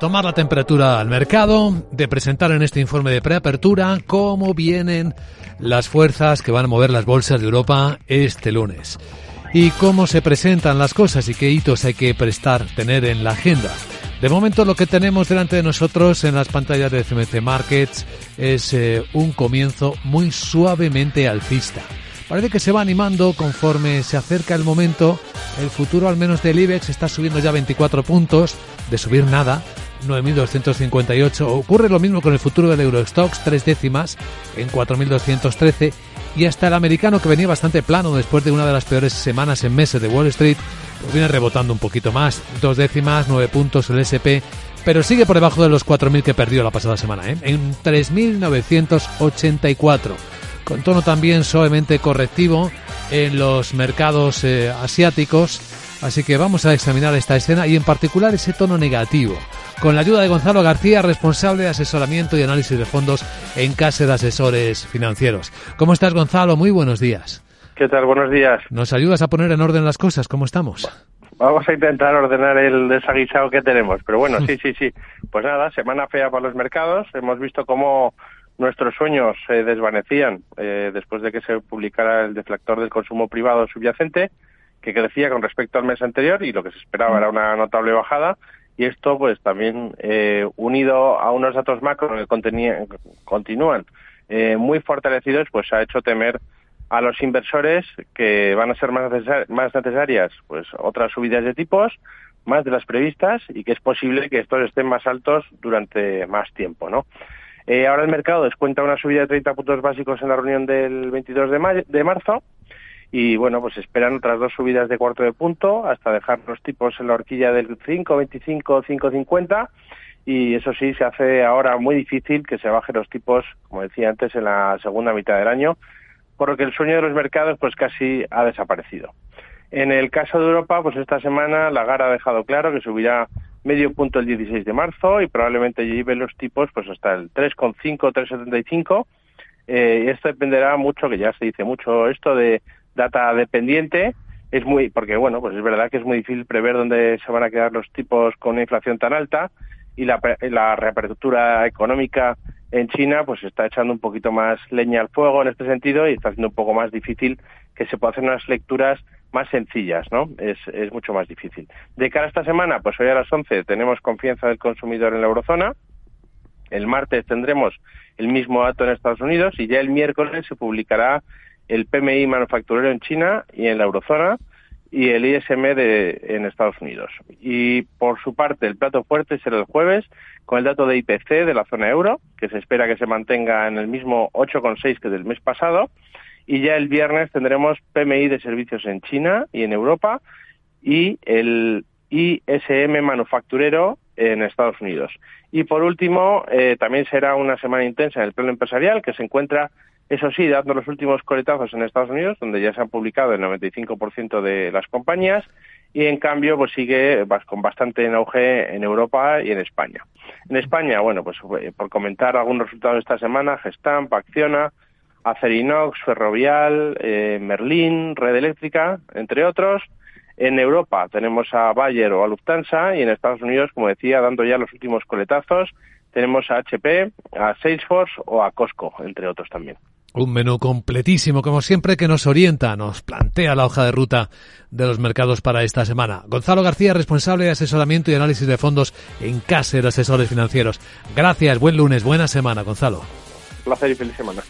Tomar la temperatura al mercado, de presentar en este informe de preapertura cómo vienen las fuerzas que van a mover las bolsas de Europa este lunes y cómo se presentan las cosas y qué hitos hay que prestar, tener en la agenda. De momento lo que tenemos delante de nosotros en las pantallas de CMC Markets es eh, un comienzo muy suavemente alcista. Parece que se va animando conforme se acerca el momento. El futuro al menos del IBEX está subiendo ya 24 puntos, de subir nada, 9.258. Ocurre lo mismo con el futuro del Eurostox, tres décimas en 4.213. Y hasta el americano, que venía bastante plano después de una de las peores semanas en meses de Wall Street, pues viene rebotando un poquito más. Dos décimas, nueve puntos el SP, pero sigue por debajo de los 4.000 que perdió la pasada semana, ¿eh? en 3.984. Con tono también suavemente correctivo en los mercados eh, asiáticos. Así que vamos a examinar esta escena y en particular ese tono negativo con la ayuda de Gonzalo García, responsable de asesoramiento y análisis de fondos en Casa de Asesores Financieros. ¿Cómo estás, Gonzalo? Muy buenos días. ¿Qué tal? Buenos días. ¿Nos ayudas a poner en orden las cosas? ¿Cómo estamos? Vamos a intentar ordenar el desaguisado que tenemos, pero bueno, sí, sí, sí. Pues nada, semana fea para los mercados. Hemos visto cómo nuestros sueños se desvanecían eh, después de que se publicara el deflector del consumo privado subyacente, que crecía con respecto al mes anterior y lo que se esperaba era una notable bajada y esto pues también eh, unido a unos datos macro que continúan eh, muy fortalecidos pues ha hecho temer a los inversores que van a ser más, necesarias pues otras subidas de tipos más de las previstas y que es posible que estos estén más altos durante más tiempo no eh, ahora el mercado descuenta una subida de 30 puntos básicos en la reunión del 22 de, de marzo y bueno, pues esperan otras dos subidas de cuarto de punto hasta dejar los tipos en la horquilla del 5.25, 5.50 y eso sí, se hace ahora muy difícil que se bajen los tipos, como decía antes, en la segunda mitad del año, por lo que el sueño de los mercados pues casi ha desaparecido. En el caso de Europa, pues esta semana la GAR ha dejado claro que subirá medio punto el 16 de marzo y probablemente lleve los tipos pues hasta el 3,5, 3,75 eh, esto dependerá mucho, que ya se dice mucho esto de data dependiente es muy porque bueno pues es verdad que es muy difícil prever dónde se van a quedar los tipos con una inflación tan alta y la, la reapertura económica en China pues está echando un poquito más leña al fuego en este sentido y está haciendo un poco más difícil que se puedan hacer unas lecturas más sencillas, ¿no? Es, es mucho más difícil. De cara a esta semana, pues hoy a las 11 tenemos confianza del consumidor en la eurozona. El martes tendremos el mismo dato en Estados Unidos y ya el miércoles se publicará el PMI manufacturero en China y en la eurozona y el ISM de, en Estados Unidos. Y por su parte, el plato fuerte será el jueves con el dato de IPC de la zona euro, que se espera que se mantenga en el mismo 8,6 que del mes pasado. Y ya el viernes tendremos PMI de servicios en China y en Europa y el ISM manufacturero en Estados Unidos. Y por último, eh, también será una semana intensa en el plano empresarial, que se encuentra eso sí, dando los últimos coletazos en Estados Unidos, donde ya se han publicado el 95% de las compañías, y en cambio pues sigue con bastante en auge en Europa y en España. En España, bueno, pues eh, por comentar algunos resultados de esta semana, Gestamp, Acciona, Acerinox, Ferrovial, eh, Merlin, Red Eléctrica, entre otros. En Europa tenemos a Bayer o a Lufthansa y en Estados Unidos, como decía, dando ya los últimos coletazos, tenemos a HP, a Salesforce o a Costco, entre otros también. Un menú completísimo, como siempre, que nos orienta, nos plantea la hoja de ruta de los mercados para esta semana. Gonzalo García, responsable de asesoramiento y análisis de fondos en Caser Asesores Financieros. Gracias, buen lunes, buena semana, Gonzalo. Placer y feliz semana.